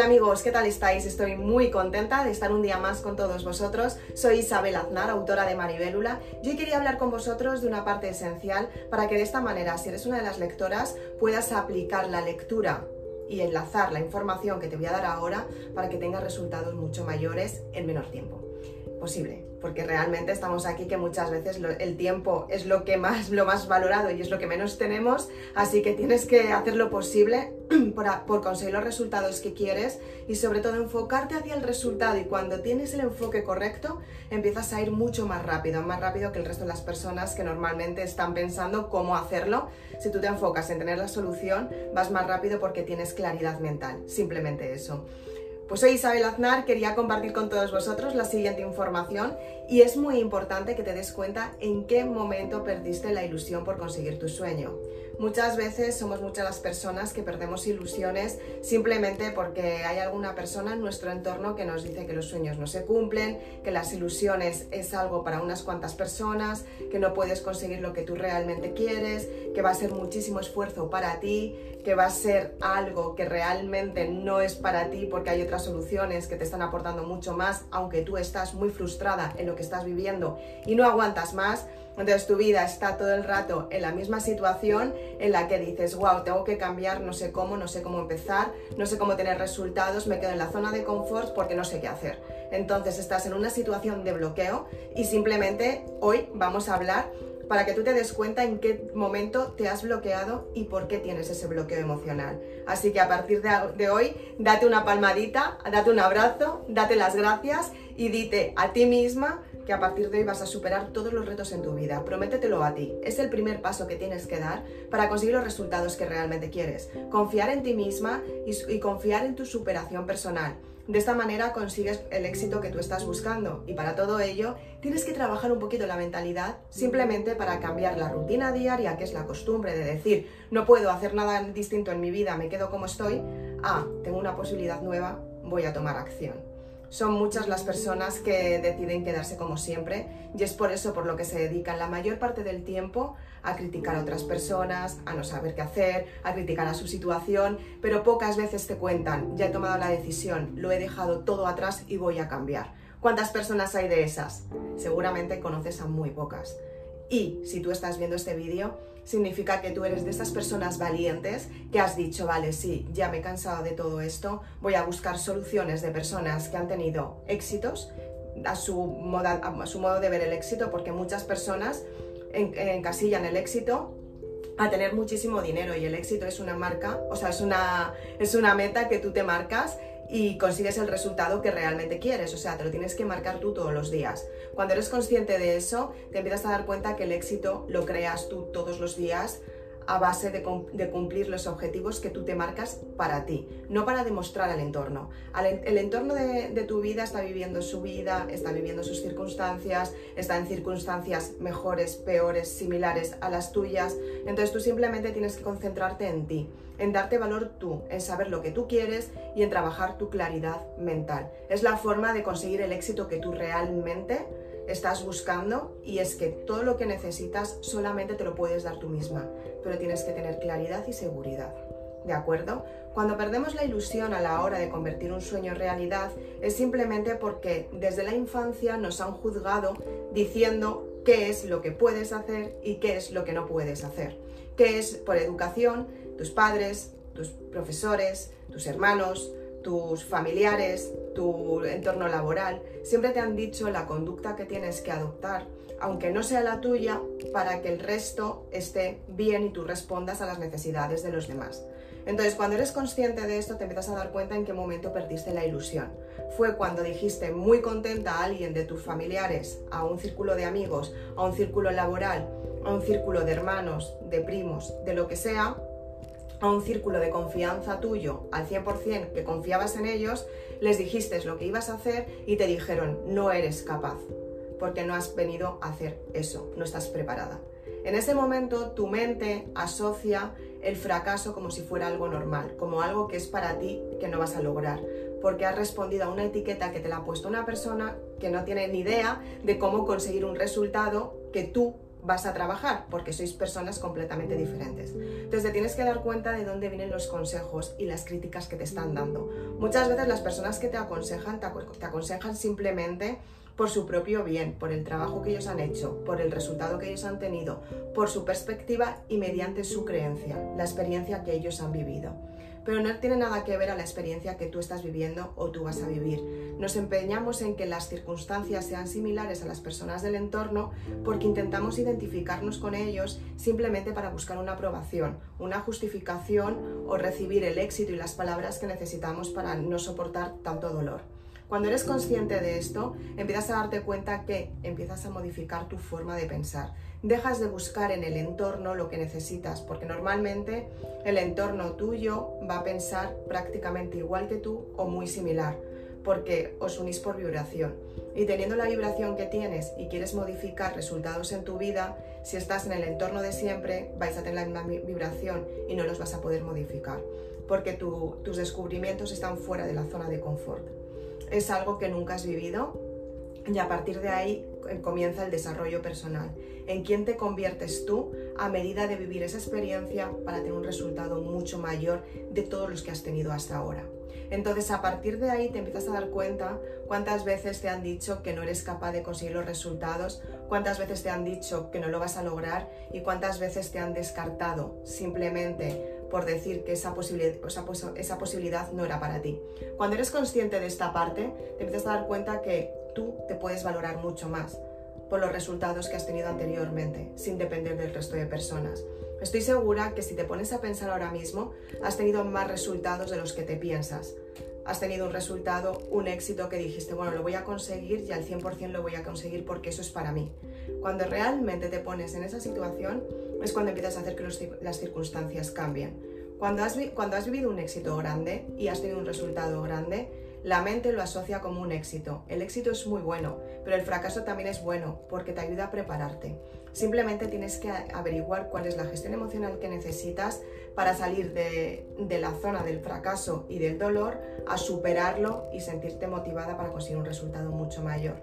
Hola amigos, ¿qué tal estáis? Estoy muy contenta de estar un día más con todos vosotros. Soy Isabel Aznar, autora de Maribélula, y hoy quería hablar con vosotros de una parte esencial para que de esta manera, si eres una de las lectoras, puedas aplicar la lectura y enlazar la información que te voy a dar ahora para que tengas resultados mucho mayores en menor tiempo posible, porque realmente estamos aquí que muchas veces el tiempo es lo que más lo más valorado y es lo que menos tenemos, así que tienes que hacer lo posible por, por, conseguir los resultados que quieres y sobre todo enfocarte hacia el resultado y cuando tienes el enfoque correcto empiezas a ir mucho más rápido, más rápido que el resto de las personas que normalmente están pensando cómo hacerlo. Si tú te enfocas en tener la solución, vas más rápido porque tienes claridad mental, simplemente eso. Pues soy Isabel Aznar, quería compartir con todos vosotros la siguiente información y es muy importante que te des cuenta en qué momento perdiste la ilusión por conseguir tu sueño. Muchas veces somos muchas las personas que perdemos ilusiones simplemente porque hay alguna persona en nuestro entorno que nos dice que los sueños no se cumplen, que las ilusiones es algo para unas cuantas personas, que no puedes conseguir lo que tú realmente quieres, que va a ser muchísimo esfuerzo para ti, que va a ser algo que realmente no es para ti porque hay otras soluciones que te están aportando mucho más, aunque tú estás muy frustrada en lo que estás viviendo y no aguantas más. Entonces tu vida está todo el rato en la misma situación en la que dices, wow, tengo que cambiar, no sé cómo, no sé cómo empezar, no sé cómo tener resultados, me quedo en la zona de confort porque no sé qué hacer. Entonces estás en una situación de bloqueo y simplemente hoy vamos a hablar para que tú te des cuenta en qué momento te has bloqueado y por qué tienes ese bloqueo emocional. Así que a partir de, hoy, date una palmadita, date un abrazo, date las gracias y dite a ti misma que a partir de hoy vas a superar todos los retos en tu vida. Prométetelo a ti. Es el primer paso que tienes que dar para conseguir los resultados que realmente quieres. Confiar en ti misma y, confiar en tu superación personal. De esta manera consigues el éxito que tú estás buscando y para todo ello tienes que trabajar un poquito la mentalidad simplemente para cambiar la rutina diaria, que es la costumbre de decir no puedo hacer nada distinto en mi vida, me quedo como estoy, a tengo una posibilidad nueva, voy a tomar acción son muchas las personas que deciden quedarse como siempre y es por eso por lo que se dedican la mayor parte del tiempo a criticar a otras personas, a no saber qué hacer, a criticar a su situación, pero pocas veces te cuentan, ya he tomado la decisión, lo he dejado todo atrás y voy a cambiar. ¿Cuántas personas hay de esas? Seguramente conoces a muy pocas. Y si tú estás viendo este vídeo, significa que tú eres de esas personas valientes que has dicho, vale, sí, ya me he cansado de todo esto, voy a buscar soluciones de personas que han tenido éxitos a su, modo de ver el éxito, porque muchas personas encasillan el éxito a tener muchísimo dinero y el éxito es una marca, o sea, es una, es una meta que tú te marcas y consigues el resultado que realmente quieres. O sea, te lo tienes que marcar tú todos los días. Cuando eres consciente de eso, te empiezas a dar cuenta que el éxito lo creas tú todos los días a base de, cumplir los objetivos que tú te marcas para ti, no para demostrar al entorno. el entorno de, de, tu vida está viviendo su vida, está viviendo sus circunstancias, está en circunstancias mejores, peores, similares a las tuyas. Entonces tú simplemente tienes que concentrarte en ti, en darte valor tú, en saber lo que tú quieres y en trabajar tu claridad mental. Es la forma de conseguir el éxito que tú realmente estás buscando y es que todo lo que necesitas solamente te lo puedes dar tú misma, pero tienes que tener claridad y seguridad. ¿De acuerdo? Cuando perdemos la ilusión a la hora de convertir un sueño en realidad es simplemente porque desde la infancia nos han juzgado diciendo qué es lo que puedes hacer y qué es lo que no puedes hacer. ¿Qué es por educación? Tus padres, tus profesores, tus hermanos, tus familiares, tu entorno laboral, siempre te han dicho la conducta que tienes que adoptar, aunque no sea la tuya, para que el resto esté bien y tú respondas a las necesidades de los demás. Entonces, cuando eres consciente de esto, te empiezas a dar cuenta en qué momento perdiste la ilusión. Fue cuando dijiste muy contenta a alguien de tus familiares, a un círculo de amigos, a un círculo laboral, a un círculo de hermanos, de primos, de lo que sea, a un círculo de confianza tuyo al 100%, que confiabas en ellos, les dijiste lo que ibas a hacer y te dijeron, no eres capaz, porque no has venido a hacer eso, no estás preparada. En ese momento tu mente asocia el fracaso como si fuera algo normal, como algo que es para ti que no vas a lograr, porque has respondido a una etiqueta que te la ha puesto una persona que no tiene ni idea de cómo conseguir un resultado que tú vas a trabajar, porque sois personas completamente diferentes. Entonces te tienes que dar cuenta de dónde vienen los consejos y las críticas que te están dando. Muchas veces las personas que te aconsejan, te, aconsejan simplemente por su propio bien, por el trabajo que ellos han hecho, por el resultado que ellos han tenido, por su perspectiva y mediante su creencia, la experiencia que ellos han vivido pero no tiene nada que ver a la experiencia que tú estás viviendo o tú vas a vivir. Nos empeñamos en que las circunstancias sean similares a las personas del entorno porque intentamos identificarnos con ellos simplemente para buscar una aprobación, una justificación o recibir el éxito y las palabras que necesitamos para no soportar tanto dolor. Cuando eres consciente de esto, empiezas a darte cuenta que empiezas a modificar tu forma de pensar. Dejas de buscar en el entorno lo que necesitas, porque normalmente el entorno tuyo va a pensar prácticamente igual que tú o muy similar, porque os unís por vibración. Y teniendo la vibración que tienes y quieres modificar resultados en tu vida, si estás en el entorno de siempre, vais a tener la misma vibración y no los vas a poder modificar, porque tus descubrimientos están fuera de la zona de confort es algo que nunca has vivido y a partir de ahí eh, comienza el desarrollo personal. En quién te conviertes tú a medida de vivir esa experiencia para tener un resultado mucho mayor de todos los que has tenido hasta ahora. Entonces a partir de ahí te empiezas a dar cuenta cuántas veces te han dicho que no eres capaz de conseguir los resultados, cuántas veces te han dicho que no lo vas a lograr y cuántas veces te han descartado simplemente por decir que esa posibilidad, esa posibilidad no era para ti. Cuando eres consciente de esta parte, te empiezas a dar cuenta que tú te puedes valorar mucho más por los resultados que has tenido anteriormente, sin depender del resto de personas. Estoy segura que si te pones a pensar ahora mismo, has tenido más resultados de los que te piensas. Has tenido un resultado, un éxito que dijiste, bueno, lo voy a conseguir y al 100% lo voy a conseguir porque eso es para mí. Cuando realmente te pones en esa situación es cuando empiezas a hacer que las circunstancias cambien. Cuando has, cuando has vivido un éxito grande y has tenido un resultado grande, la mente lo asocia como un éxito. El éxito es muy bueno, pero el fracaso también es bueno porque te ayuda a prepararte. Simplemente tienes que averiguar cuál es la gestión emocional que necesitas para salir de, la zona del fracaso y del dolor a superarlo y sentirte motivada para conseguir un resultado mucho mayor.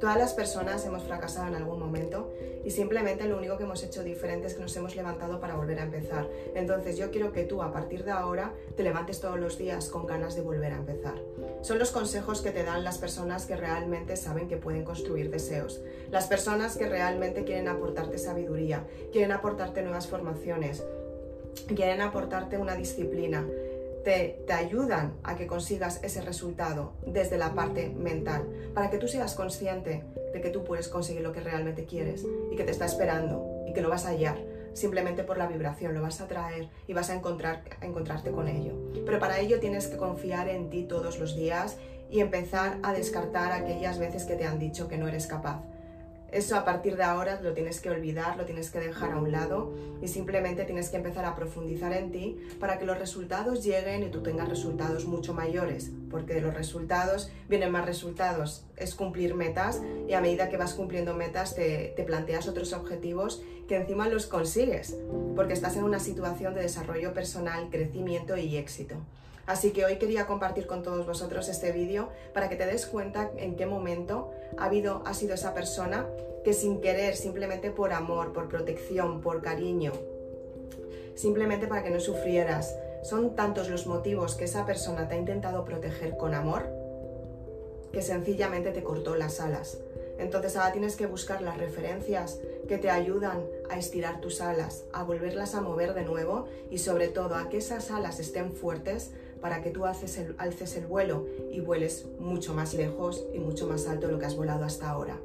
Todas las personas hemos fracasado en algún momento y simplemente lo único que hemos hecho diferente es que nos hemos levantado para volver a empezar. Entonces yo quiero que tú a partir de ahora te levantes todos los días con ganas de volver a empezar. Son los consejos que te dan las personas que realmente saben que pueden construir deseos, las personas que realmente quieren aportarte sabiduría, quieren aportarte nuevas formaciones, quieren aportarte una disciplina, te, te, ayudan a que consigas ese resultado desde la parte mental, para que tú seas consciente de que tú puedes conseguir lo que realmente quieres y que te está esperando y que lo vas a hallar simplemente por la vibración, lo vas a traer y vas a, encontrar, a encontrarte con ello. Pero para ello tienes que confiar en ti todos los días y empezar a descartar aquellas veces que te han dicho que no eres capaz. Eso a partir de ahora lo tienes que olvidar, lo tienes que dejar a un lado y simplemente tienes que empezar a profundizar en ti para que los resultados lleguen y tú tengas resultados mucho mayores, porque de los resultados vienen más resultados, es cumplir metas y a medida que vas cumpliendo metas te, te planteas otros objetivos que encima los consigues, porque estás en una situación de desarrollo personal, crecimiento y éxito. Así que hoy quería compartir con todos vosotros este vídeo para que te des cuenta en qué momento ha, habido, ha sido esa persona que sin querer, simplemente por amor, por protección, por cariño, simplemente para que no sufrieras, son tantos los motivos que esa persona te ha intentado proteger con amor que sencillamente te cortó las alas. Entonces ahora tienes que buscar las referencias que te ayudan a estirar tus alas, a volverlas a mover de nuevo y sobre todo a que esas alas estén fuertes para que tú alces el, alces el vuelo y vueles mucho más lejos y mucho más alto de lo que has volado hasta ahora.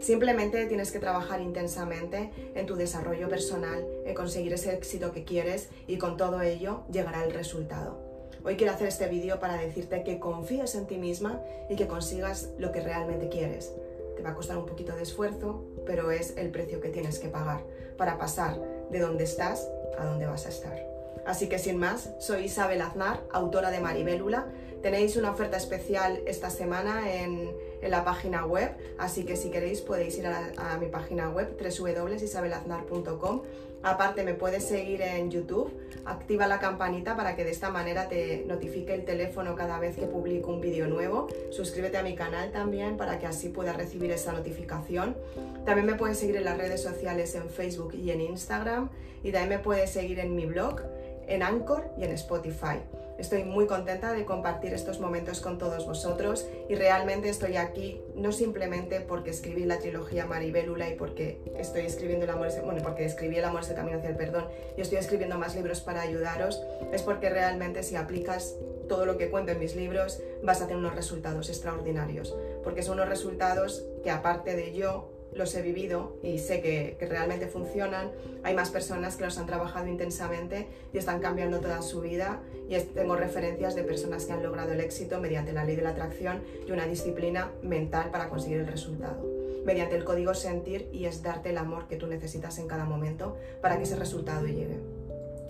Simplemente tienes que trabajar intensamente en tu desarrollo personal, en conseguir ese éxito que quieres y con todo ello llegará el resultado. Hoy quiero hacer este vídeo para decirte que confíes en ti misma y que consigas lo que realmente quieres. Te va a costar un poquito de esfuerzo, pero es el precio que tienes que pagar para pasar de donde estás a donde vas a estar. Así que sin más, soy Isabel Aznar, autora de Maribélula. Tenéis una oferta especial esta semana en, la página web, así que si queréis podéis ir a, a mi página web www.isabelaznar.com Aparte me puedes seguir en YouTube, activa la campanita para que de esta manera te notifique el teléfono cada vez que publico un vídeo nuevo. Suscríbete a mi canal también para que así puedas recibir esa notificación. También me puedes seguir en las redes sociales en Facebook y en Instagram y también me puedes seguir en mi blog, en Anchor y en Spotify. Estoy muy contenta de compartir estos momentos con todos vosotros y realmente estoy aquí no simplemente porque escribí la trilogía Maribélula y porque estoy escribiendo el amor, bueno, porque escribí el amor es el camino hacia el perdón y estoy escribiendo más libros para ayudaros, es porque realmente si aplicas todo lo que cuento en mis libros vas a tener unos resultados extraordinarios, porque son unos resultados que aparte de yo los he vivido y sé que, realmente funcionan. Hay más personas que los han trabajado intensamente y están cambiando toda su vida. Y tengo referencias de personas que han logrado el éxito mediante la ley de la atracción y una disciplina mental para conseguir el resultado. Mediante el código sentir y es darte el amor que tú necesitas en cada momento para que ese resultado llegue.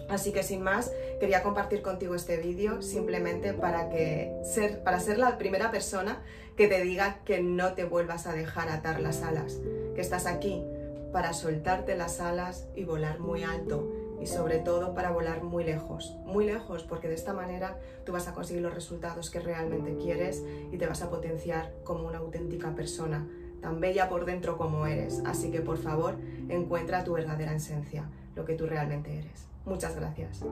Así que sin más, quería compartir contigo este vídeo simplemente para, que ser, para ser la primera persona que te diga que no te vuelvas a dejar atar las alas, que estás aquí para soltarte las alas y volar muy alto y sobre todo para volar muy lejos, muy lejos porque de esta manera tú vas a conseguir los resultados que realmente quieres y te vas a potenciar como una auténtica persona, tan bella por dentro como eres. Así que por favor encuentra tu verdadera esencia, lo que tú realmente eres. Muchas gracias.